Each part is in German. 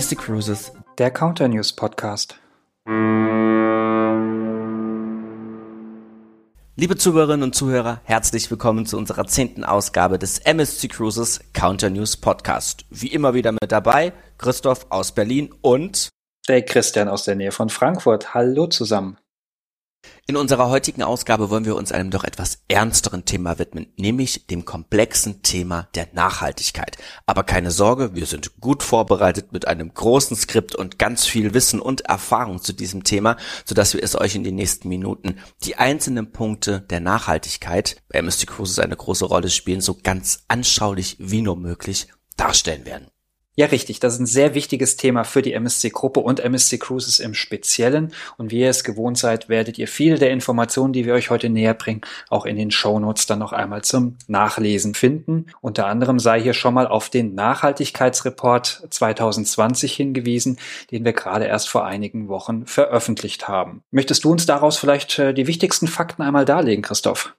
MSC Cruises, der Counter News Podcast. Liebe Zuhörerinnen und Zuhörer, herzlich willkommen zu unserer zehnten Ausgabe des MSC Cruises Counter News Podcast. Wie immer wieder mit dabei Christoph aus Berlin und der Christian aus der Nähe von Frankfurt. Hallo zusammen. In unserer heutigen Ausgabe wollen wir uns einem doch etwas ernsteren Thema widmen, nämlich dem komplexen Thema der Nachhaltigkeit. Aber keine Sorge, wir sind gut vorbereitet mit einem großen Skript und ganz viel Wissen und Erfahrung zu diesem Thema, sodass wir es euch in den nächsten Minuten die einzelnen Punkte der Nachhaltigkeit, bei MSC Cruises eine große Rolle spielen, so ganz anschaulich wie nur möglich darstellen werden. Ja, richtig. Das ist ein sehr wichtiges Thema für die MSC-Gruppe und MSC Cruises im Speziellen. Und wie ihr es gewohnt seid, werdet ihr viele der Informationen, die wir euch heute näher bringen, auch in den Shownotes dann noch einmal zum Nachlesen finden. Unter anderem sei hier schon mal auf den Nachhaltigkeitsreport 2020 hingewiesen, den wir gerade erst vor einigen Wochen veröffentlicht haben. Möchtest du uns daraus vielleicht äh, die wichtigsten Fakten einmal darlegen, Christoph?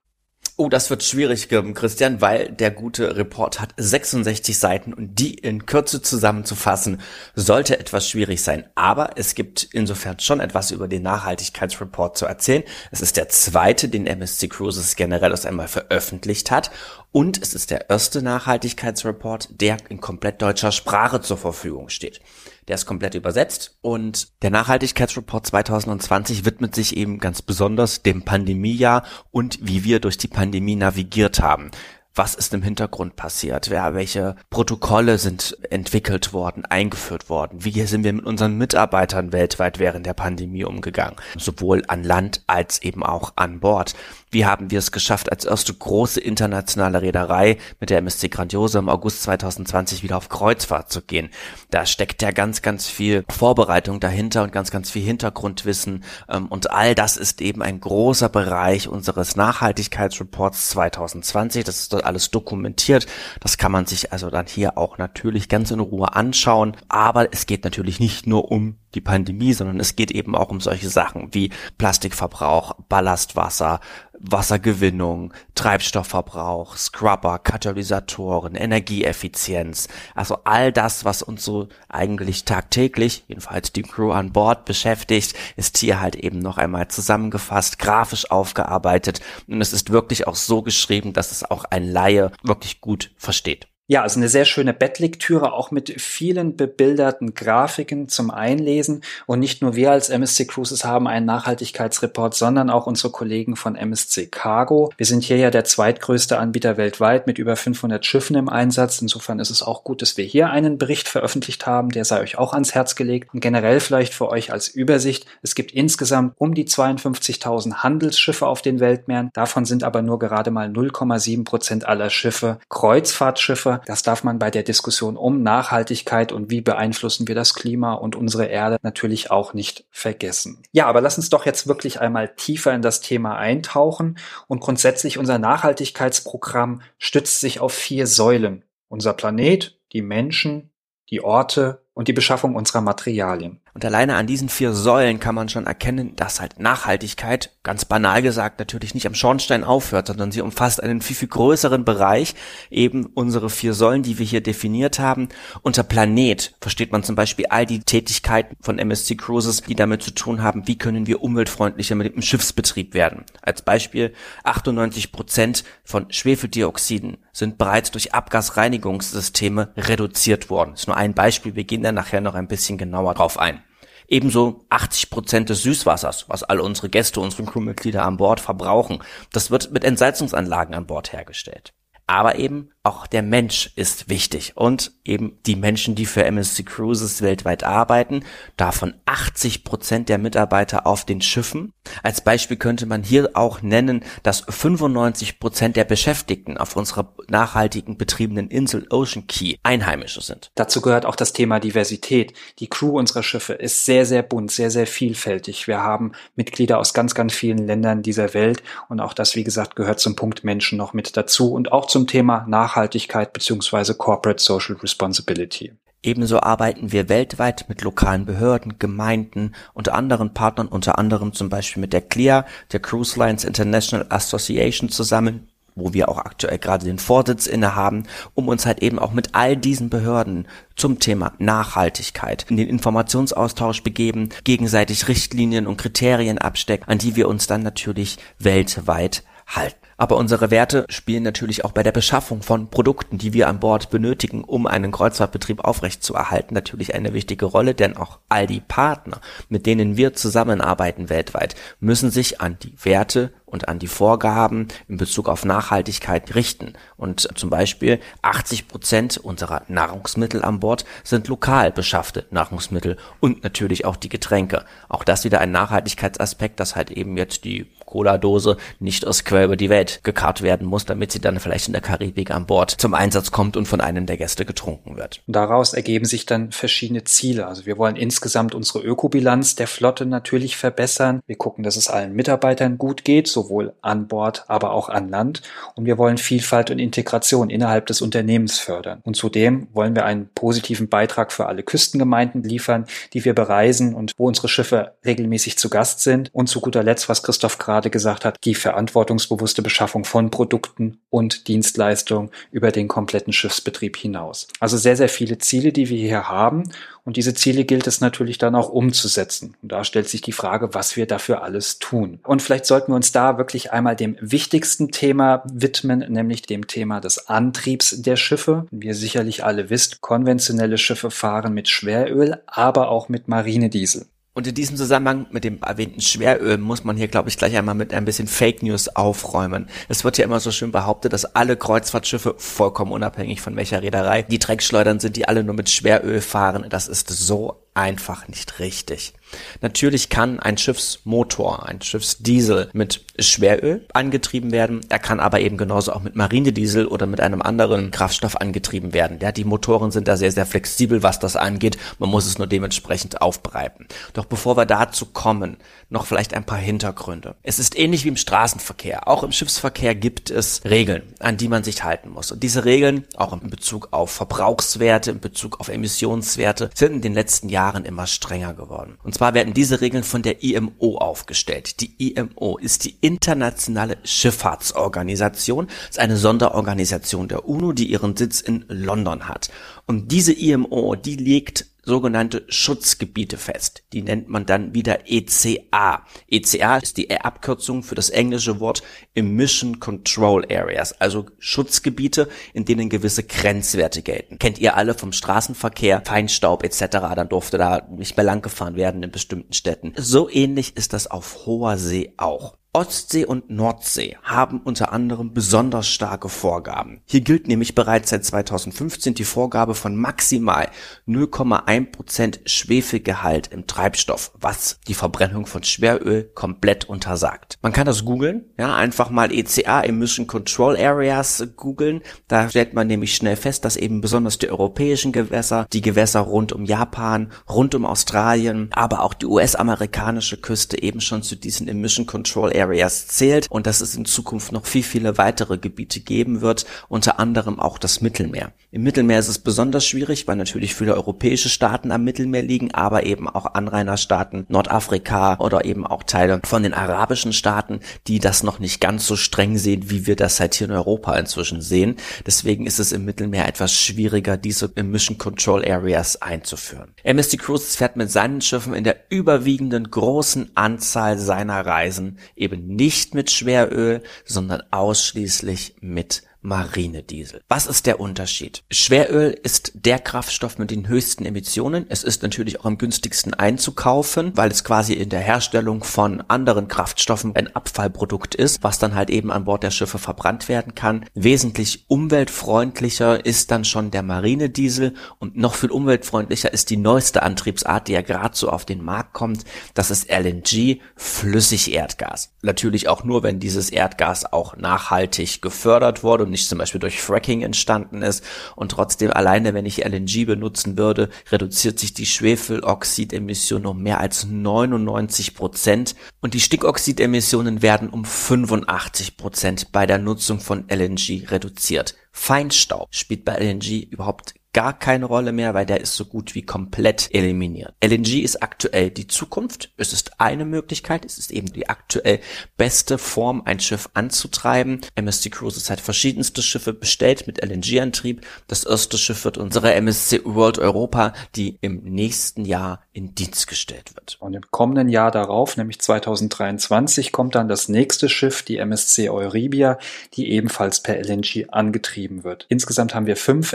Oh, das wird schwierig, Christian, weil der gute Report hat 66 Seiten und die in Kürze zusammenzufassen, sollte etwas schwierig sein. Aber es gibt insofern schon etwas über den Nachhaltigkeitsreport zu erzählen. Es ist der zweite, den MSC Cruises generell erst einmal veröffentlicht hat. Und es ist der erste Nachhaltigkeitsreport, der in komplett deutscher Sprache zur Verfügung steht. Der ist komplett übersetzt und der Nachhaltigkeitsreport 2020 widmet sich eben ganz besonders dem Pandemiejahr und wie wir durch die Pandemie navigiert haben was ist im Hintergrund passiert, wer, welche Protokolle sind entwickelt worden, eingeführt worden, wie sind wir mit unseren Mitarbeitern weltweit während der Pandemie umgegangen, sowohl an Land als eben auch an Bord. Wie haben wir es geschafft, als erste große internationale Reederei mit der MSC Grandiose im August 2020 wieder auf Kreuzfahrt zu gehen? Da steckt ja ganz, ganz viel Vorbereitung dahinter und ganz, ganz viel Hintergrundwissen. Ähm, und all das ist eben ein großer Bereich unseres Nachhaltigkeitsreports 2020. Das ist alles dokumentiert. Das kann man sich also dann hier auch natürlich ganz in Ruhe anschauen. Aber es geht natürlich nicht nur um die Pandemie, sondern es geht eben auch um solche Sachen wie Plastikverbrauch, Ballastwasser, Wassergewinnung, Treibstoffverbrauch, Scrubber, Katalysatoren, Energieeffizienz. Also all das, was uns so eigentlich tagtäglich, jedenfalls die Crew an Bord beschäftigt, ist hier halt eben noch einmal zusammengefasst, grafisch aufgearbeitet und es ist wirklich auch so geschrieben, dass es auch ein Laie wirklich gut versteht. Ja, also eine sehr schöne Bettlektüre, auch mit vielen bebilderten Grafiken zum Einlesen. Und nicht nur wir als MSC Cruises haben einen Nachhaltigkeitsreport, sondern auch unsere Kollegen von MSC Cargo. Wir sind hier ja der zweitgrößte Anbieter weltweit mit über 500 Schiffen im Einsatz. Insofern ist es auch gut, dass wir hier einen Bericht veröffentlicht haben. Der sei euch auch ans Herz gelegt. Und generell vielleicht für euch als Übersicht. Es gibt insgesamt um die 52.000 Handelsschiffe auf den Weltmeeren. Davon sind aber nur gerade mal 0,7 Prozent aller Schiffe Kreuzfahrtschiffe. Das darf man bei der Diskussion um Nachhaltigkeit und wie beeinflussen wir das Klima und unsere Erde natürlich auch nicht vergessen. Ja, aber lass uns doch jetzt wirklich einmal tiefer in das Thema eintauchen und grundsätzlich unser Nachhaltigkeitsprogramm stützt sich auf vier Säulen. Unser Planet, die Menschen, die Orte und die Beschaffung unserer Materialien. Und alleine an diesen vier Säulen kann man schon erkennen, dass halt Nachhaltigkeit, ganz banal gesagt, natürlich nicht am Schornstein aufhört, sondern sie umfasst einen viel, viel größeren Bereich, eben unsere vier Säulen, die wir hier definiert haben. Unter Planet versteht man zum Beispiel all die Tätigkeiten von MSC Cruises, die damit zu tun haben, wie können wir umweltfreundlicher mit dem Schiffsbetrieb werden. Als Beispiel 98 Prozent von Schwefeldioxiden sind bereits durch Abgasreinigungssysteme reduziert worden. Ist nur ein Beispiel, wir gehen da nachher noch ein bisschen genauer drauf ein. Ebenso 80 Prozent des Süßwassers, was alle unsere Gäste, unsere Crewmitglieder an Bord verbrauchen. Das wird mit Entsalzungsanlagen an Bord hergestellt. Aber eben auch der Mensch ist wichtig und eben die Menschen, die für MSC Cruises weltweit arbeiten, davon 80 Prozent der Mitarbeiter auf den Schiffen. Als Beispiel könnte man hier auch nennen, dass 95 Prozent der Beschäftigten auf unserer nachhaltigen betriebenen Insel Ocean Key Einheimische sind. Dazu gehört auch das Thema Diversität. Die Crew unserer Schiffe ist sehr, sehr bunt, sehr, sehr vielfältig. Wir haben Mitglieder aus ganz, ganz vielen Ländern dieser Welt und auch das, wie gesagt, gehört zum Punkt Menschen noch mit dazu und auch zum Thema Nachhaltigkeit bzw. Corporate Social Responsibility. Ebenso arbeiten wir weltweit mit lokalen Behörden, Gemeinden und anderen Partnern, unter anderem zum Beispiel mit der CLIA, der Cruise Lines International Association zusammen, wo wir auch aktuell gerade den Vorsitz innehaben, um uns halt eben auch mit all diesen Behörden zum Thema Nachhaltigkeit in den Informationsaustausch begeben, gegenseitig Richtlinien und Kriterien abstecken, an die wir uns dann natürlich weltweit halten. Aber unsere Werte spielen natürlich auch bei der Beschaffung von Produkten, die wir an Bord benötigen, um einen Kreuzfahrtbetrieb aufrechtzuerhalten, natürlich eine wichtige Rolle, denn auch all die Partner, mit denen wir zusammenarbeiten weltweit, müssen sich an die Werte und an die Vorgaben in Bezug auf Nachhaltigkeit richten. Und zum Beispiel 80 Prozent unserer Nahrungsmittel an Bord sind lokal beschaffte Nahrungsmittel und natürlich auch die Getränke. Auch das wieder ein Nachhaltigkeitsaspekt, dass halt eben jetzt die Cola-Dose nicht aus quer über die Welt gekarrt werden muss, damit sie dann vielleicht in der Karibik an Bord zum Einsatz kommt und von einem der Gäste getrunken wird. Daraus ergeben sich dann verschiedene Ziele. Also wir wollen insgesamt unsere Ökobilanz der Flotte natürlich verbessern. Wir gucken, dass es allen Mitarbeitern gut geht, sowohl an Bord, aber auch an Land. Und wir wollen Vielfalt und Integration innerhalb des Unternehmens fördern. Und zudem wollen wir einen positiven Beitrag für alle Küstengemeinden liefern, die wir bereisen und wo unsere Schiffe regelmäßig zu Gast sind. Und zu guter Letzt, was Christoph gerade gesagt hat, die verantwortungsbewusste Beschaffung von Produkten und Dienstleistungen über den kompletten Schiffsbetrieb hinaus. Also sehr, sehr viele Ziele, die wir hier haben. Und diese Ziele gilt es natürlich dann auch umzusetzen. Und da stellt sich die Frage, was wir dafür alles tun. Und vielleicht sollten wir uns da wirklich einmal dem wichtigsten Thema widmen, nämlich dem Thema des Antriebs der Schiffe. Wie ihr sicherlich alle wisst, konventionelle Schiffe fahren mit Schweröl, aber auch mit Marinediesel. Und in diesem Zusammenhang mit dem erwähnten Schweröl muss man hier, glaube ich, gleich einmal mit ein bisschen Fake News aufräumen. Es wird ja immer so schön behauptet, dass alle Kreuzfahrtschiffe, vollkommen unabhängig von welcher Reederei, die Dreckschleudern sind, die alle nur mit Schweröl fahren. Das ist so einfach nicht richtig. Natürlich kann ein Schiffsmotor, ein Schiffsdiesel mit Schweröl angetrieben werden. Er kann aber eben genauso auch mit Marinediesel oder mit einem anderen Kraftstoff angetrieben werden. Ja, die Motoren sind da sehr, sehr flexibel, was das angeht. Man muss es nur dementsprechend aufbereiten. Doch bevor wir dazu kommen, noch vielleicht ein paar Hintergründe. Es ist ähnlich wie im Straßenverkehr. Auch im Schiffsverkehr gibt es Regeln, an die man sich halten muss. Und diese Regeln, auch in Bezug auf Verbrauchswerte, in Bezug auf Emissionswerte, sind in den letzten Jahren immer strenger geworden. Und zwar werden diese Regeln von der IMO aufgestellt. Die IMO ist die Internationale Schifffahrtsorganisation, ist eine Sonderorganisation der UNO, die ihren Sitz in London hat. Und diese IMO, die legt sogenannte Schutzgebiete fest. Die nennt man dann wieder ECA. ECA ist die Abkürzung für das englische Wort Emission Control Areas, also Schutzgebiete, in denen gewisse Grenzwerte gelten. Kennt ihr alle vom Straßenverkehr, Feinstaub etc., dann durfte da nicht mehr lang gefahren werden in bestimmten Städten. So ähnlich ist das auf hoher See auch. Ostsee und Nordsee haben unter anderem besonders starke Vorgaben. Hier gilt nämlich bereits seit 2015 die Vorgabe von maximal 0,1% Schwefelgehalt im Treibstoff, was die Verbrennung von Schweröl komplett untersagt. Man kann das googeln, ja, einfach mal ECA Emission Control Areas googeln. Da stellt man nämlich schnell fest, dass eben besonders die europäischen Gewässer, die Gewässer rund um Japan, rund um Australien, aber auch die US-amerikanische Küste eben schon zu diesen Emission Control Areas Areas zählt und dass es in Zukunft noch viel viele weitere Gebiete geben wird, unter anderem auch das Mittelmeer. Im Mittelmeer ist es besonders schwierig, weil natürlich viele europäische Staaten am Mittelmeer liegen, aber eben auch Anrainerstaaten, Nordafrika oder eben auch Teile von den arabischen Staaten, die das noch nicht ganz so streng sehen, wie wir das halt hier in Europa inzwischen sehen. Deswegen ist es im Mittelmeer etwas schwieriger, diese Emission Control Areas einzuführen. MSC Cruises fährt mit seinen Schiffen in der überwiegenden großen Anzahl seiner Reisen eben eben nicht mit Schweröl, sondern ausschließlich mit Marinediesel. Was ist der Unterschied? Schweröl ist der Kraftstoff mit den höchsten Emissionen. Es ist natürlich auch am günstigsten einzukaufen, weil es quasi in der Herstellung von anderen Kraftstoffen ein Abfallprodukt ist, was dann halt eben an Bord der Schiffe verbrannt werden kann. Wesentlich umweltfreundlicher ist dann schon der Marinediesel und noch viel umweltfreundlicher ist die neueste Antriebsart, die ja gerade so auf den Markt kommt. Das ist LNG, Flüssigerdgas. Natürlich auch nur, wenn dieses Erdgas auch nachhaltig gefördert wurde nicht zum Beispiel durch Fracking entstanden ist. Und trotzdem alleine, wenn ich LNG benutzen würde, reduziert sich die Schwefeloxidemission um mehr als 99 Prozent und die Stickoxidemissionen werden um 85 Prozent bei der Nutzung von LNG reduziert. Feinstaub spielt bei LNG überhaupt gar keine Rolle mehr, weil der ist so gut wie komplett eliminiert. LNG ist aktuell die Zukunft. Es ist eine Möglichkeit. Es ist eben die aktuell beste Form, ein Schiff anzutreiben. MSC Cruises hat verschiedenste Schiffe bestellt mit LNG-Antrieb. Das erste Schiff wird unsere MSC World Europa, die im nächsten Jahr in Dienst gestellt wird. Und im kommenden Jahr darauf, nämlich 2023, kommt dann das nächste Schiff, die MSC Euribia, die ebenfalls per LNG angetrieben wird. Insgesamt haben wir fünf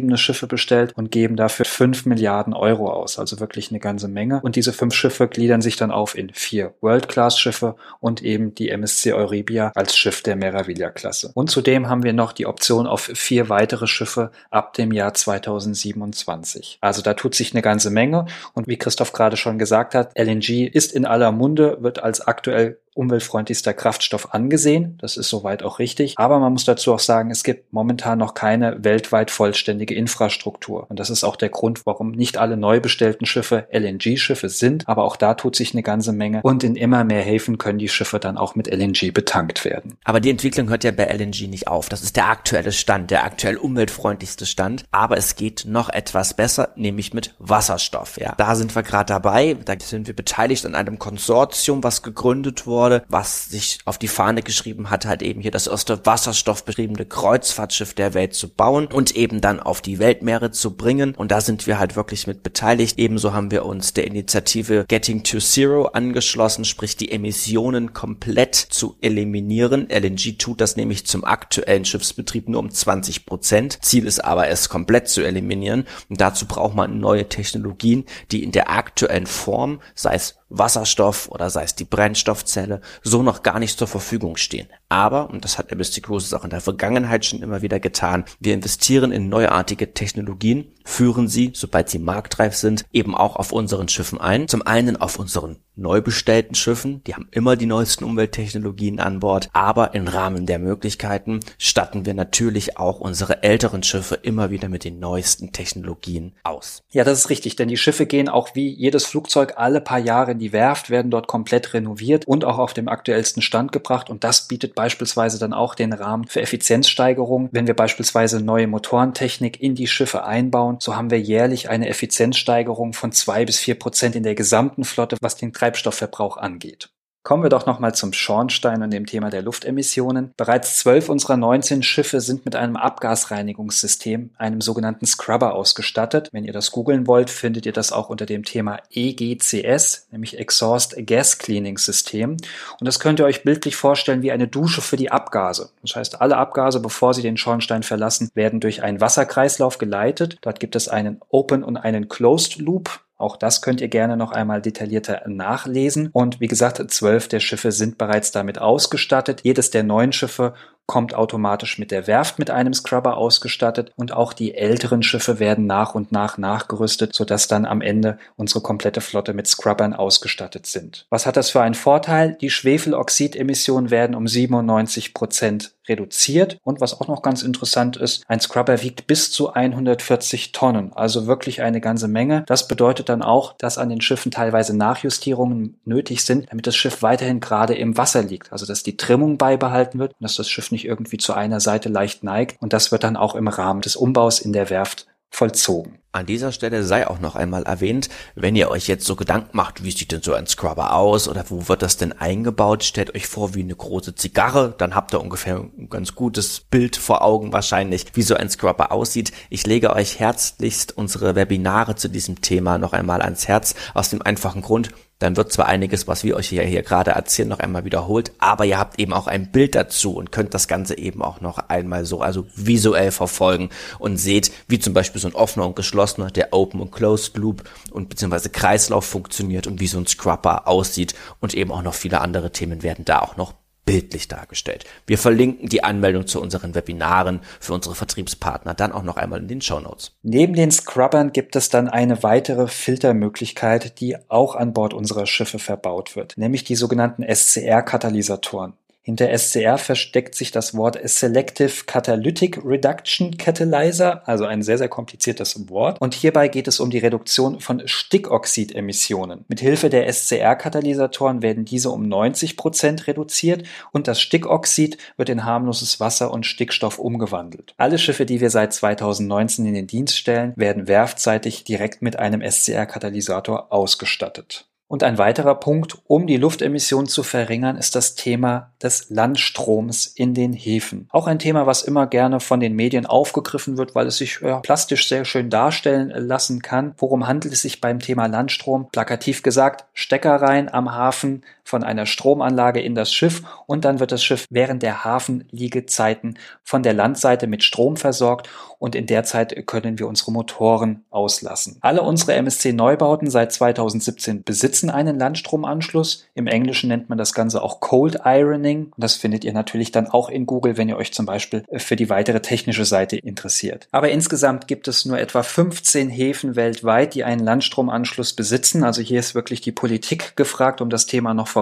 LNG-betriebene Schiffe bestellt und geben dafür fünf Milliarden Euro aus, also wirklich eine ganze Menge. Und diese fünf Schiffe gliedern sich dann auf in vier World-Class-Schiffe und eben die MSC Euribia als Schiff der Meraviglia-Klasse. Und zudem haben wir noch die Option auf vier weitere Schiffe ab dem Jahr 2027. Also da tut sich eine ganze Menge und wie Christoph gerade schon gesagt hat, LNG ist in aller Munde, wird als aktuell umweltfreundlichster Kraftstoff angesehen. Das ist soweit auch richtig. Aber man muss dazu auch sagen, es gibt momentan noch keine weltweit vollständige Infrastruktur. Und das ist auch der Grund, warum nicht alle neu bestellten Schiffe LNG-Schiffe sind. Aber auch da tut sich eine ganze Menge. Und in immer mehr Häfen können die Schiffe dann auch mit LNG betankt werden. Aber die Entwicklung hört ja bei LNG nicht auf. Das ist der aktuelle Stand, der aktuell umweltfreundlichste Stand. Aber es geht noch etwas besser, nämlich mit Wasserstoff. Ja, da sind wir gerade dabei. Da sind wir beteiligt an einem Konsortium, was gegründet wurde wurde, was sich auf die Fahne geschrieben hat, halt eben hier das erste wasserstoffbetriebene Kreuzfahrtschiff der Welt zu bauen und eben dann auf die Weltmeere zu bringen. Und da sind wir halt wirklich mit beteiligt. Ebenso haben wir uns der Initiative Getting to Zero angeschlossen, sprich die Emissionen komplett zu eliminieren. LNG tut das nämlich zum aktuellen Schiffsbetrieb nur um 20 Prozent. Ziel ist aber, es komplett zu eliminieren. Und dazu braucht man neue Technologien, die in der aktuellen Form, sei es Wasserstoff oder sei es die Brennstoffzelle, so noch gar nicht zur Verfügung stehen. Aber, und das hat MSC Cruises auch in der Vergangenheit schon immer wieder getan, wir investieren in neuartige Technologien, führen sie, sobald sie marktreif sind, eben auch auf unseren Schiffen ein. Zum einen auf unseren neu bestellten Schiffen, die haben immer die neuesten Umwelttechnologien an Bord, aber im Rahmen der Möglichkeiten statten wir natürlich auch unsere älteren Schiffe immer wieder mit den neuesten Technologien aus. Ja, das ist richtig, denn die Schiffe gehen auch wie jedes Flugzeug alle paar Jahre in die Werft, werden dort komplett renoviert und auch auf dem aktuellsten Stand gebracht und das bietet beispielsweise dann auch den Rahmen für Effizienzsteigerung. Wenn wir beispielsweise neue Motorentechnik in die Schiffe einbauen, so haben wir jährlich eine Effizienzsteigerung von zwei bis vier Prozent in der gesamten Flotte, was den Treibstoffverbrauch angeht. Kommen wir doch nochmal zum Schornstein und dem Thema der Luftemissionen. Bereits zwölf unserer 19 Schiffe sind mit einem Abgasreinigungssystem, einem sogenannten Scrubber, ausgestattet. Wenn ihr das googeln wollt, findet ihr das auch unter dem Thema EGCS, nämlich Exhaust Gas Cleaning System. Und das könnt ihr euch bildlich vorstellen wie eine Dusche für die Abgase. Das heißt, alle Abgase, bevor sie den Schornstein verlassen, werden durch einen Wasserkreislauf geleitet. Dort gibt es einen Open und einen Closed Loop. Auch das könnt ihr gerne noch einmal detaillierter nachlesen. Und wie gesagt, zwölf der Schiffe sind bereits damit ausgestattet. Jedes der neun Schiffe kommt automatisch mit der Werft mit einem Scrubber ausgestattet und auch die älteren Schiffe werden nach und nach nachgerüstet, sodass dann am Ende unsere komplette Flotte mit Scrubbern ausgestattet sind. Was hat das für einen Vorteil? Die Schwefeloxidemissionen werden um 97 Prozent reduziert und was auch noch ganz interessant ist, ein Scrubber wiegt bis zu 140 Tonnen, also wirklich eine ganze Menge. Das bedeutet dann auch, dass an den Schiffen teilweise Nachjustierungen nötig sind, damit das Schiff weiterhin gerade im Wasser liegt, also dass die Trimmung beibehalten wird und dass das Schiff nicht nicht irgendwie zu einer Seite leicht neigt. Und das wird dann auch im Rahmen des Umbaus in der Werft vollzogen. An dieser Stelle sei auch noch einmal erwähnt, wenn ihr euch jetzt so Gedanken macht, wie sieht denn so ein Scrubber aus oder wo wird das denn eingebaut, stellt euch vor wie eine große Zigarre, dann habt ihr ungefähr ein ganz gutes Bild vor Augen wahrscheinlich, wie so ein Scrubber aussieht. Ich lege euch herzlichst unsere Webinare zu diesem Thema noch einmal ans Herz, aus dem einfachen Grund, dann wird zwar einiges, was wir euch hier, hier gerade erzählen, noch einmal wiederholt, aber ihr habt eben auch ein Bild dazu und könnt das Ganze eben auch noch einmal so, also visuell verfolgen und seht, wie zum Beispiel so ein offener und geschlossener, der Open und Closed Loop und beziehungsweise Kreislauf funktioniert und wie so ein Scrubber aussieht und eben auch noch viele andere Themen werden da auch noch bildlich dargestellt. Wir verlinken die Anmeldung zu unseren Webinaren für unsere Vertriebspartner dann auch noch einmal in den Show Notes. Neben den Scrubbern gibt es dann eine weitere Filtermöglichkeit, die auch an Bord unserer Schiffe verbaut wird, nämlich die sogenannten SCR-Katalysatoren. Hinter SCR versteckt sich das Wort Selective Catalytic Reduction Catalyzer, also ein sehr, sehr kompliziertes Wort. Und hierbei geht es um die Reduktion von Stickoxidemissionen. Mithilfe der SCR-Katalysatoren werden diese um 90 Prozent reduziert und das Stickoxid wird in harmloses Wasser und Stickstoff umgewandelt. Alle Schiffe, die wir seit 2019 in den Dienst stellen, werden werftseitig direkt mit einem SCR-Katalysator ausgestattet. Und ein weiterer Punkt, um die Luftemission zu verringern, ist das Thema des Landstroms in den Häfen. Auch ein Thema, was immer gerne von den Medien aufgegriffen wird, weil es sich ja, plastisch sehr schön darstellen lassen kann. Worum handelt es sich beim Thema Landstrom? Plakativ gesagt, Stecker rein am Hafen von einer Stromanlage in das Schiff und dann wird das Schiff während der Hafenliegezeiten von der Landseite mit Strom versorgt und in der Zeit können wir unsere Motoren auslassen. Alle unsere MSC Neubauten seit 2017 besitzen einen Landstromanschluss. Im Englischen nennt man das Ganze auch Cold Ironing das findet ihr natürlich dann auch in Google, wenn ihr euch zum Beispiel für die weitere technische Seite interessiert. Aber insgesamt gibt es nur etwa 15 Häfen weltweit, die einen Landstromanschluss besitzen. Also hier ist wirklich die Politik gefragt, um das Thema noch voranzubringen.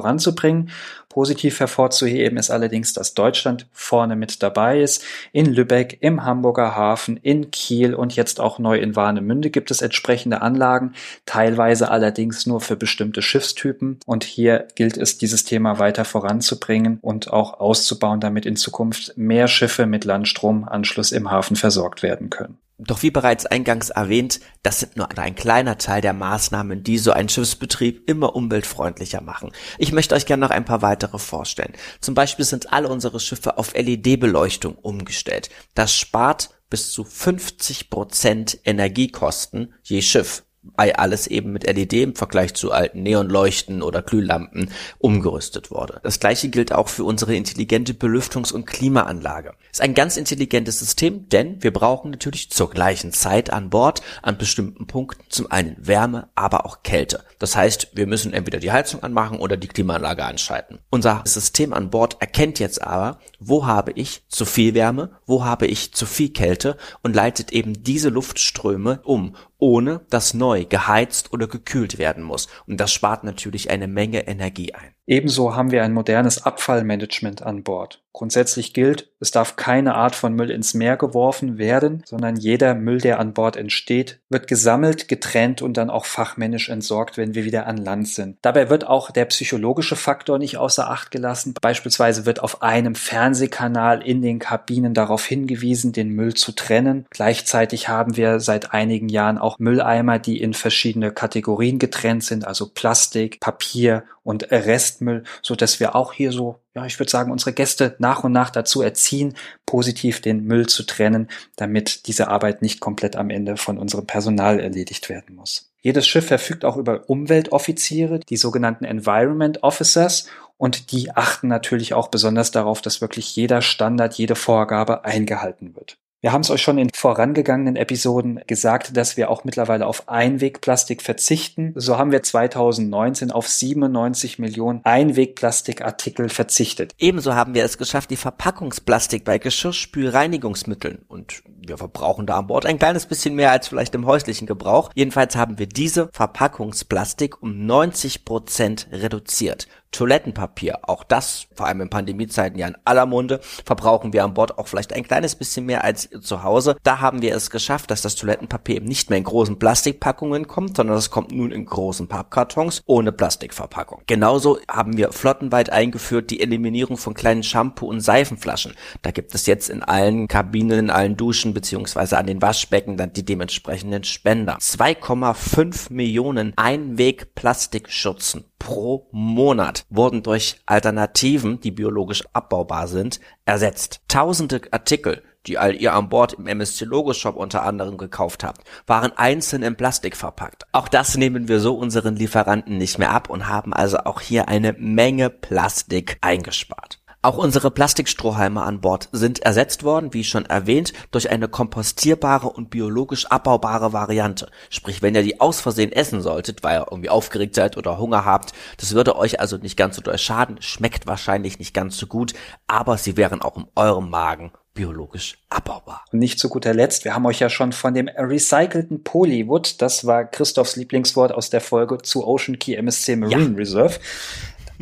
Positiv hervorzuheben ist allerdings, dass Deutschland vorne mit dabei ist. In Lübeck, im Hamburger Hafen, in Kiel und jetzt auch neu in Warnemünde gibt es entsprechende Anlagen, teilweise allerdings nur für bestimmte Schiffstypen. Und hier gilt es, dieses Thema weiter voranzubringen und auch auszubauen, damit in Zukunft mehr Schiffe mit Landstromanschluss im Hafen versorgt werden können. Doch wie bereits eingangs erwähnt, das sind nur ein kleiner Teil der Maßnahmen, die so einen Schiffsbetrieb immer umweltfreundlicher machen. Ich möchte euch gerne noch ein paar weitere vorstellen. Zum Beispiel sind alle unsere Schiffe auf LED-Beleuchtung umgestellt. Das spart bis zu 50 Prozent Energiekosten je Schiff alles eben mit LED im Vergleich zu alten Neonleuchten oder Glühlampen umgerüstet wurde. Das gleiche gilt auch für unsere intelligente Belüftungs- und Klimaanlage. Ist ein ganz intelligentes System, denn wir brauchen natürlich zur gleichen Zeit an Bord an bestimmten Punkten zum einen Wärme, aber auch Kälte. Das heißt, wir müssen entweder die Heizung anmachen oder die Klimaanlage anschalten. Unser System an Bord erkennt jetzt aber, wo habe ich zu viel Wärme, wo habe ich zu viel Kälte und leitet eben diese Luftströme um ohne dass neu geheizt oder gekühlt werden muss. Und das spart natürlich eine Menge Energie ein. Ebenso haben wir ein modernes Abfallmanagement an Bord. Grundsätzlich gilt, es darf keine Art von Müll ins Meer geworfen werden, sondern jeder Müll, der an Bord entsteht, wird gesammelt, getrennt und dann auch fachmännisch entsorgt, wenn wir wieder an Land sind. Dabei wird auch der psychologische Faktor nicht außer Acht gelassen. Beispielsweise wird auf einem Fernsehkanal in den Kabinen darauf hingewiesen, den Müll zu trennen. Gleichzeitig haben wir seit einigen Jahren auch Mülleimer, die in verschiedene Kategorien getrennt sind, also Plastik, Papier und Restmüll, so dass wir auch hier so, ja, ich würde sagen, unsere Gäste nach und nach dazu erziehen, positiv den Müll zu trennen, damit diese Arbeit nicht komplett am Ende von unserem Personal erledigt werden muss. Jedes Schiff verfügt auch über Umweltoffiziere, die sogenannten Environment Officers, und die achten natürlich auch besonders darauf, dass wirklich jeder Standard, jede Vorgabe eingehalten wird. Wir haben es euch schon in vorangegangenen Episoden gesagt, dass wir auch mittlerweile auf Einwegplastik verzichten. So haben wir 2019 auf 97 Millionen Einwegplastikartikel verzichtet. Ebenso haben wir es geschafft, die Verpackungsplastik bei Geschirrspülreinigungsmitteln und wir verbrauchen da an Bord ein kleines bisschen mehr als vielleicht im häuslichen Gebrauch. Jedenfalls haben wir diese Verpackungsplastik um 90 Prozent reduziert. Toilettenpapier, auch das, vor allem in Pandemiezeiten ja in aller Munde, verbrauchen wir an Bord auch vielleicht ein kleines bisschen mehr als zu Hause. Da haben wir es geschafft, dass das Toilettenpapier eben nicht mehr in großen Plastikpackungen kommt, sondern es kommt nun in großen Pappkartons ohne Plastikverpackung. Genauso haben wir flottenweit eingeführt die Eliminierung von kleinen Shampoo- und Seifenflaschen. Da gibt es jetzt in allen Kabinen, in allen Duschen beziehungsweise an den Waschbecken dann die dementsprechenden Spender. 2,5 Millionen Einweg-Plastikschürzen pro Monat wurden durch Alternativen, die biologisch abbaubar sind, ersetzt. Tausende Artikel, die all ihr an Bord im MSC Logo Shop unter anderem gekauft habt, waren einzeln in Plastik verpackt. Auch das nehmen wir so unseren Lieferanten nicht mehr ab und haben also auch hier eine Menge Plastik eingespart. Auch unsere Plastikstrohhalme an Bord sind ersetzt worden, wie schon erwähnt, durch eine kompostierbare und biologisch abbaubare Variante. Sprich, wenn ihr die aus Versehen essen solltet, weil ihr irgendwie aufgeregt seid oder Hunger habt, das würde euch also nicht ganz so doll schaden, schmeckt wahrscheinlich nicht ganz so gut, aber sie wären auch in eurem Magen biologisch abbaubar. Und nicht zu guter Letzt, wir haben euch ja schon von dem recycelten Polywood, das war Christophs Lieblingswort aus der Folge zu Ocean Key MSC Marine ja. Reserve,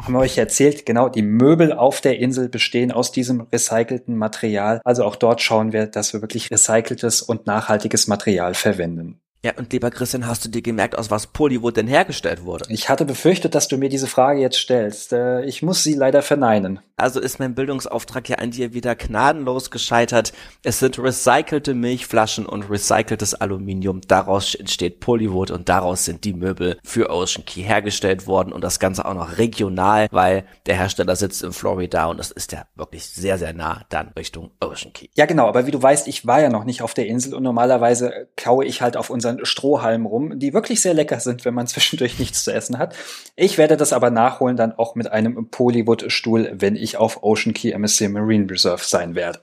haben wir euch erzählt, genau, die Möbel auf der Insel bestehen aus diesem recycelten Material. Also auch dort schauen wir, dass wir wirklich recyceltes und nachhaltiges Material verwenden. Ja, und lieber Christian, hast du dir gemerkt, aus was Polywood denn hergestellt wurde? Ich hatte befürchtet, dass du mir diese Frage jetzt stellst. Äh, ich muss sie leider verneinen. Also ist mein Bildungsauftrag ja an dir wieder gnadenlos gescheitert. Es sind recycelte Milchflaschen und recyceltes Aluminium. Daraus entsteht Polywood und daraus sind die Möbel für Ocean Key hergestellt worden und das Ganze auch noch regional, weil der Hersteller sitzt in Florida und das ist ja wirklich sehr, sehr nah dann Richtung Ocean Key. Ja, genau. Aber wie du weißt, ich war ja noch nicht auf der Insel und normalerweise kaue ich halt auf unseren Strohhalmen rum, die wirklich sehr lecker sind, wenn man zwischendurch nichts zu essen hat. Ich werde das aber nachholen dann auch mit einem Polywood-Stuhl, wenn ich auf Ocean Key MSC Marine Reserve sein werde.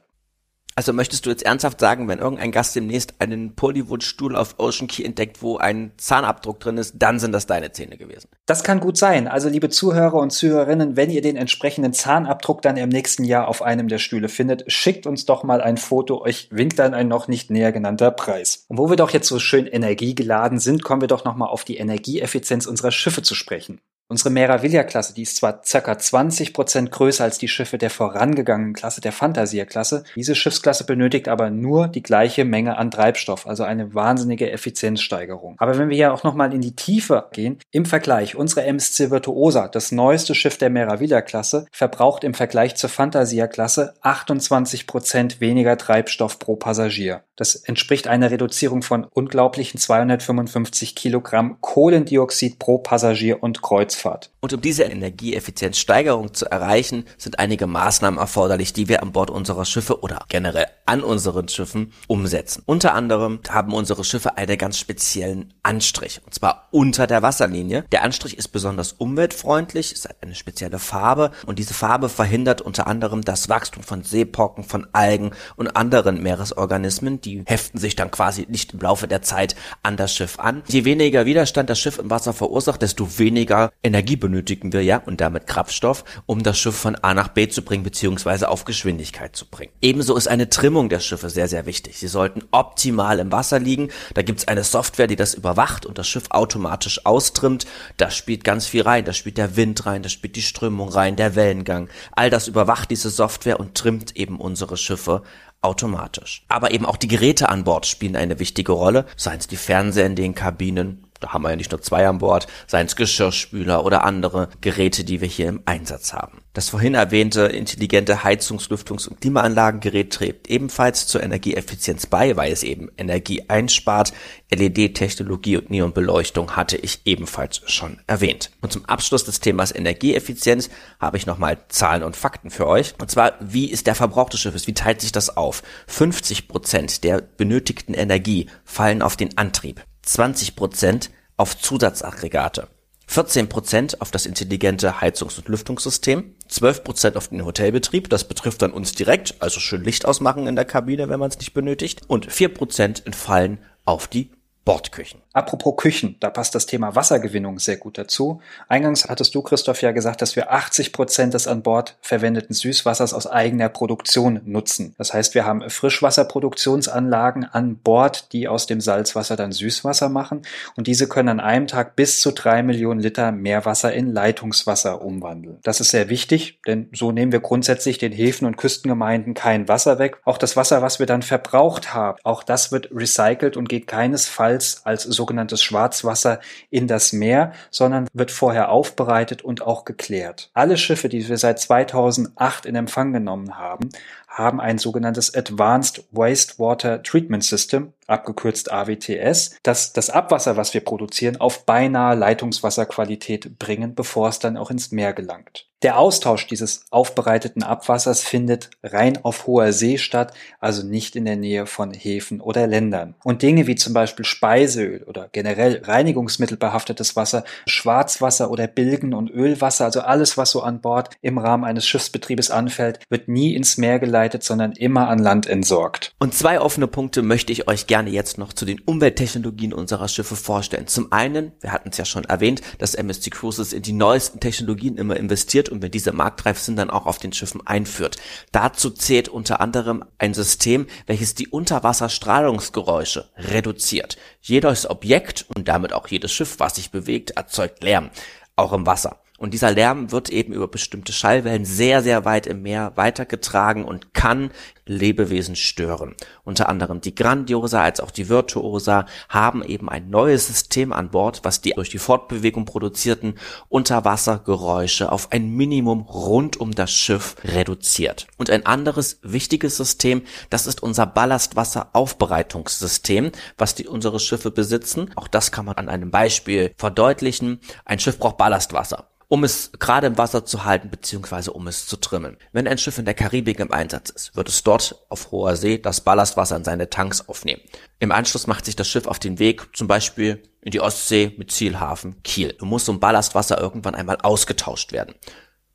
Also möchtest du jetzt ernsthaft sagen, wenn irgendein Gast demnächst einen Pollywood-Stuhl auf Ocean Key entdeckt, wo ein Zahnabdruck drin ist, dann sind das deine Zähne gewesen? Das kann gut sein. Also liebe Zuhörer und Zuhörerinnen, wenn ihr den entsprechenden Zahnabdruck dann im nächsten Jahr auf einem der Stühle findet, schickt uns doch mal ein Foto. Euch winkt dann ein noch nicht näher genannter Preis. Und wo wir doch jetzt so schön energiegeladen sind, kommen wir doch nochmal auf die Energieeffizienz unserer Schiffe zu sprechen. Unsere Meraviglia-Klasse, die ist zwar ca. 20 Prozent größer als die Schiffe der vorangegangenen Klasse, der Fantasia-Klasse. Diese Schiffsklasse benötigt aber nur die gleiche Menge an Treibstoff, also eine wahnsinnige Effizienzsteigerung. Aber wenn wir hier auch nochmal in die Tiefe gehen, im Vergleich, unsere MSC Virtuosa, das neueste Schiff der Meraviglia-Klasse, verbraucht im Vergleich zur Fantasia-Klasse 28 Prozent weniger Treibstoff pro Passagier. Das entspricht einer Reduzierung von unglaublichen 255 Kilogramm Kohlendioxid pro Passagier und Kreuzfahrt. Und um diese Energieeffizienzsteigerung zu erreichen, sind einige Maßnahmen erforderlich, die wir an Bord unserer Schiffe oder generell an unseren Schiffen umsetzen. Unter anderem haben unsere Schiffe einen ganz speziellen Anstrich, und zwar unter der Wasserlinie. Der Anstrich ist besonders umweltfreundlich, es hat eine spezielle Farbe und diese Farbe verhindert unter anderem das Wachstum von Seepocken, von Algen und anderen Meeresorganismen, die heften sich dann quasi nicht im Laufe der Zeit an das Schiff an. Je weniger Widerstand das Schiff im Wasser verursacht, desto weniger Energie benötigen wir ja und damit Kraftstoff, um das Schiff von A nach B zu bringen beziehungsweise auf Geschwindigkeit zu bringen. Ebenso ist eine Trimmung der Schiffe sehr, sehr wichtig. Sie sollten optimal im Wasser liegen. Da gibt es eine Software, die das überwacht und das Schiff automatisch austrimmt. Da spielt ganz viel rein. Da spielt der Wind rein, da spielt die Strömung rein, der Wellengang. All das überwacht diese Software und trimmt eben unsere Schiffe automatisch. Aber eben auch die Geräte an Bord spielen eine wichtige Rolle, seien es die Fernseher in den Kabinen, da haben wir ja nicht nur zwei an Bord, seien es Geschirrspüler oder andere Geräte, die wir hier im Einsatz haben. Das vorhin erwähnte intelligente Heizungs-, Lüftungs- und Klimaanlagengerät trägt ebenfalls zur Energieeffizienz bei, weil es eben Energie einspart. LED-Technologie und Neonbeleuchtung hatte ich ebenfalls schon erwähnt. Und zum Abschluss des Themas Energieeffizienz habe ich nochmal Zahlen und Fakten für euch. Und zwar, wie ist der Verbrauch des Schiffes? Wie teilt sich das auf? 50 Prozent der benötigten Energie fallen auf den Antrieb. 20 Prozent auf Zusatzaggregate, 14 Prozent auf das intelligente Heizungs- und Lüftungssystem, 12 Prozent auf den Hotelbetrieb, das betrifft dann uns direkt, also schön Licht ausmachen in der Kabine, wenn man es nicht benötigt, und 4 Prozent entfallen auf die Bordküchen. Apropos Küchen, da passt das Thema Wassergewinnung sehr gut dazu. Eingangs hattest du, Christoph, ja gesagt, dass wir 80 Prozent des an Bord verwendeten Süßwassers aus eigener Produktion nutzen. Das heißt, wir haben Frischwasserproduktionsanlagen an Bord, die aus dem Salzwasser dann Süßwasser machen. Und diese können an einem Tag bis zu drei Millionen Liter Meerwasser in Leitungswasser umwandeln. Das ist sehr wichtig, denn so nehmen wir grundsätzlich den Häfen und Küstengemeinden kein Wasser weg. Auch das Wasser, was wir dann verbraucht haben, auch das wird recycelt und geht keinesfalls als sogenanntes Schwarzwasser in das Meer, sondern wird vorher aufbereitet und auch geklärt. Alle Schiffe, die wir seit 2008 in Empfang genommen haben, haben ein sogenanntes Advanced Wastewater Treatment System, abgekürzt AWTS, das das Abwasser, was wir produzieren, auf beinahe Leitungswasserqualität bringen, bevor es dann auch ins Meer gelangt. Der Austausch dieses aufbereiteten Abwassers findet rein auf hoher See statt, also nicht in der Nähe von Häfen oder Ländern. Und Dinge wie zum Beispiel Speiseöl oder generell reinigungsmittelbehaftetes Wasser, Schwarzwasser oder Bilgen- und Ölwasser, also alles, was so an Bord im Rahmen eines Schiffsbetriebes anfällt, wird nie ins Meer geleitet, sondern immer an Land entsorgt. Und zwei offene Punkte möchte ich euch gerne jetzt noch zu den Umwelttechnologien unserer Schiffe vorstellen. Zum einen, wir hatten es ja schon erwähnt, dass MSC Cruises in die neuesten Technologien immer investiert und wenn diese marktreif sind, dann auch auf den Schiffen einführt. Dazu zählt unter anderem ein System, welches die Unterwasserstrahlungsgeräusche reduziert. Jedes Objekt und damit auch jedes Schiff, was sich bewegt, erzeugt Lärm, auch im Wasser. Und dieser Lärm wird eben über bestimmte Schallwellen sehr, sehr weit im Meer weitergetragen und kann Lebewesen stören. Unter anderem die Grandiosa als auch die Virtuosa haben eben ein neues System an Bord, was die durch die Fortbewegung produzierten Unterwassergeräusche auf ein Minimum rund um das Schiff reduziert. Und ein anderes wichtiges System, das ist unser Ballastwasseraufbereitungssystem, was die unsere Schiffe besitzen. Auch das kann man an einem Beispiel verdeutlichen. Ein Schiff braucht Ballastwasser um es gerade im Wasser zu halten bzw. um es zu trimmen. Wenn ein Schiff in der Karibik im Einsatz ist, wird es dort auf hoher See das Ballastwasser in seine Tanks aufnehmen. Im Anschluss macht sich das Schiff auf den Weg, zum Beispiel in die Ostsee mit Zielhafen Kiel. Du muss so ein Ballastwasser irgendwann einmal ausgetauscht werden.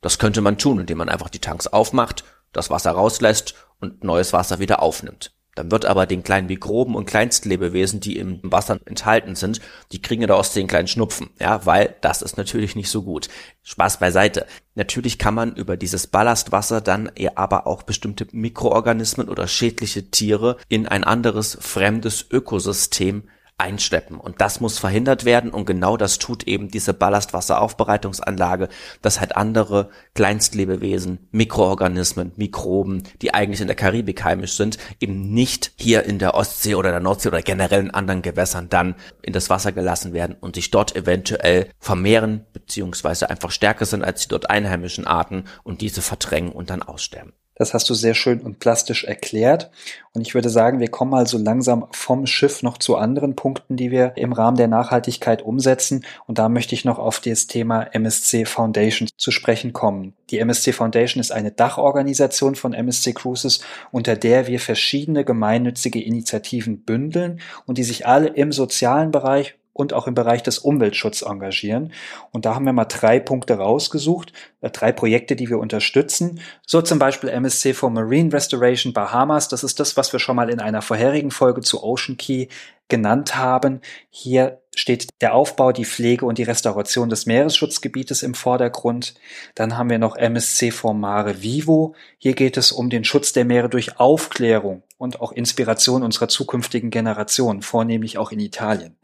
Das könnte man tun, indem man einfach die Tanks aufmacht, das Wasser rauslässt und neues Wasser wieder aufnimmt. Dann wird aber den kleinen Mikroben und Kleinstlebewesen, die im Wasser enthalten sind, die kriegen da aus den kleinen Schnupfen, ja, weil das ist natürlich nicht so gut. Spaß beiseite. Natürlich kann man über dieses Ballastwasser dann aber auch bestimmte Mikroorganismen oder schädliche Tiere in ein anderes fremdes Ökosystem einschleppen. Und das muss verhindert werden. Und genau das tut eben diese Ballastwasseraufbereitungsanlage, dass halt andere Kleinstlebewesen, Mikroorganismen, Mikroben, die eigentlich in der Karibik heimisch sind, eben nicht hier in der Ostsee oder der Nordsee oder generell in anderen Gewässern dann in das Wasser gelassen werden und sich dort eventuell vermehren, beziehungsweise einfach stärker sind als die dort einheimischen Arten und diese verdrängen und dann aussterben. Das hast du sehr schön und plastisch erklärt. Und ich würde sagen, wir kommen mal so langsam vom Schiff noch zu anderen Punkten, die wir im Rahmen der Nachhaltigkeit umsetzen. Und da möchte ich noch auf das Thema MSC Foundation zu sprechen kommen. Die MSC Foundation ist eine Dachorganisation von MSC Cruises, unter der wir verschiedene gemeinnützige Initiativen bündeln und die sich alle im sozialen Bereich und auch im Bereich des Umweltschutzes engagieren. Und da haben wir mal drei Punkte rausgesucht, äh, drei Projekte, die wir unterstützen. So zum Beispiel MSC for Marine Restoration Bahamas. Das ist das, was wir schon mal in einer vorherigen Folge zu Ocean Key genannt haben. Hier steht der Aufbau, die Pflege und die Restauration des Meeresschutzgebietes im Vordergrund. Dann haben wir noch MSC for Mare Vivo. Hier geht es um den Schutz der Meere durch Aufklärung und auch Inspiration unserer zukünftigen Generationen, vornehmlich auch in Italien.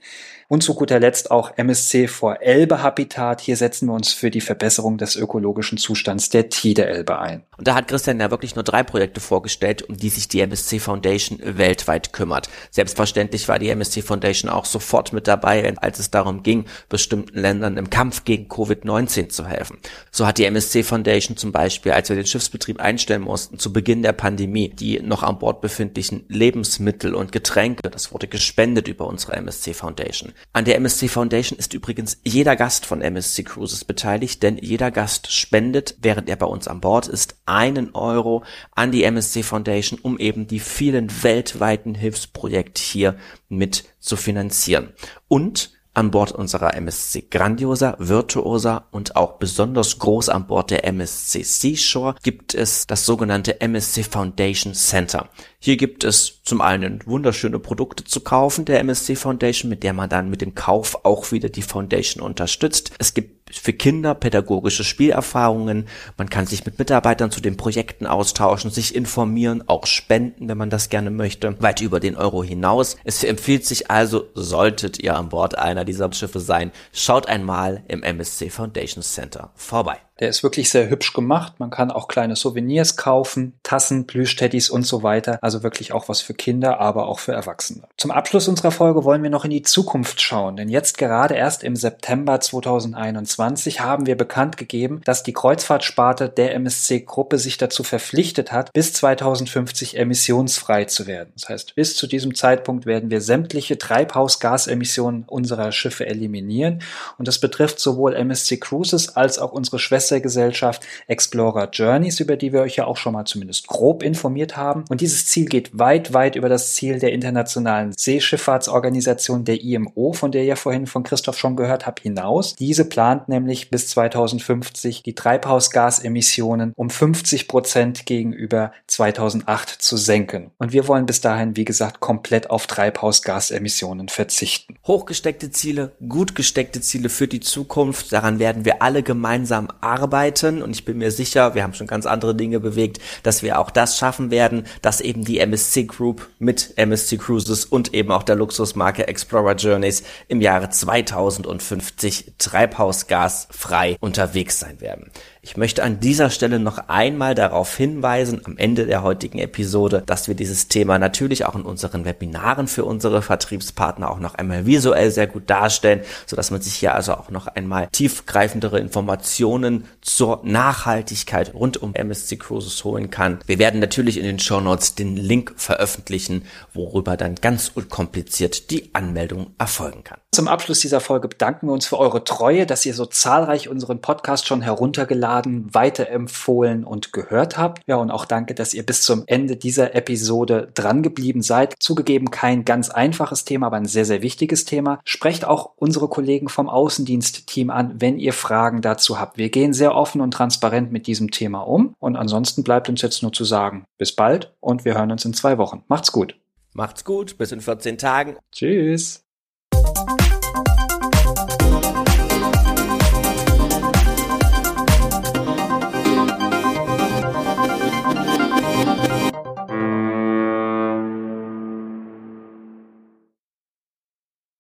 Und zu guter Letzt auch MSC vor Elbe Habitat. Hier setzen wir uns für die Verbesserung des ökologischen Zustands der Tide Elbe ein. Und da hat Christian ja wirklich nur drei Projekte vorgestellt, um die sich die MSC Foundation weltweit kümmert. Selbstverständlich war die MSC Foundation auch sofort mit dabei, als es darum ging, bestimmten Ländern im Kampf gegen Covid-19 zu helfen. So hat die MSC Foundation zum Beispiel, als wir den Schiffsbetrieb einstellen mussten, zu Beginn der Pandemie, die noch an Bord befindlichen Lebensmittel und Getränke, das wurde gespendet über unsere MSC Foundation. An der MSC Foundation ist übrigens jeder Gast von MSC Cruises beteiligt, denn jeder Gast spendet, während er bei uns an Bord ist, einen Euro an die MSC Foundation, um eben die vielen weltweiten Hilfsprojekte hier mit zu finanzieren. Und an Bord unserer MSC Grandiosa, Virtuosa und auch besonders groß an Bord der MSC Seashore gibt es das sogenannte MSC Foundation Center. Hier gibt es zum einen wunderschöne Produkte zu kaufen der MSC Foundation, mit der man dann mit dem Kauf auch wieder die Foundation unterstützt. Es gibt für Kinder pädagogische Spielerfahrungen. Man kann sich mit Mitarbeitern zu den Projekten austauschen, sich informieren, auch spenden, wenn man das gerne möchte, weit über den Euro hinaus. Es empfiehlt sich also, solltet ihr an Bord einer dieser Schiffe sein, schaut einmal im MSC Foundation Center vorbei. Der ist wirklich sehr hübsch gemacht. Man kann auch kleine Souvenirs kaufen, Tassen, Plüschteddys und so weiter. Also wirklich auch was für Kinder, aber auch für Erwachsene. Zum Abschluss unserer Folge wollen wir noch in die Zukunft schauen, denn jetzt gerade erst im September 2021 haben wir bekannt gegeben, dass die Kreuzfahrtsparte der MSC-Gruppe sich dazu verpflichtet hat, bis 2050 emissionsfrei zu werden. Das heißt, bis zu diesem Zeitpunkt werden wir sämtliche Treibhausgasemissionen unserer Schiffe eliminieren und das betrifft sowohl MSC Cruises als auch unsere Schwester Schwestergesellschaft Explorer Journeys, über die wir euch ja auch schon mal zumindest grob informiert haben. Und dieses Ziel geht weit, weit über das Ziel der Internationalen Seeschifffahrtsorganisation der IMO, von der ihr vorhin von Christoph schon gehört habt, hinaus. Diese plant nämlich bis 2050 die Treibhausgasemissionen um 50 Prozent gegenüber 2008 zu senken. Und wir wollen bis dahin, wie gesagt, komplett auf Treibhausgasemissionen verzichten. Hochgesteckte Ziele, gut gesteckte Ziele für die Zukunft, daran werden wir alle gemeinsam arbeiten arbeiten und ich bin mir sicher, wir haben schon ganz andere Dinge bewegt, dass wir auch das schaffen werden, dass eben die MSC Group mit MSC Cruises und eben auch der Luxusmarke Explorer Journeys im Jahre 2050 treibhausgasfrei unterwegs sein werden. Ich möchte an dieser Stelle noch einmal darauf hinweisen, am Ende der heutigen Episode, dass wir dieses Thema natürlich auch in unseren Webinaren für unsere Vertriebspartner auch noch einmal visuell sehr gut darstellen, sodass man sich hier also auch noch einmal tiefgreifendere Informationen zur Nachhaltigkeit rund um MSC Cruises holen kann. Wir werden natürlich in den Show Notes den Link veröffentlichen, worüber dann ganz unkompliziert die Anmeldung erfolgen kann. Zum Abschluss dieser Folge bedanken wir uns für eure Treue, dass ihr so zahlreich unseren Podcast schon heruntergeladen, weiterempfohlen und gehört habt. Ja, und auch danke, dass ihr bis zum Ende dieser Episode drangeblieben seid. Zugegeben kein ganz einfaches Thema, aber ein sehr, sehr wichtiges Thema. Sprecht auch unsere Kollegen vom Außendienstteam an, wenn ihr Fragen dazu habt. Wir gehen sehr offen und transparent mit diesem Thema um. Und ansonsten bleibt uns jetzt nur zu sagen, bis bald und wir hören uns in zwei Wochen. Macht's gut. Macht's gut, bis in 14 Tagen. Tschüss.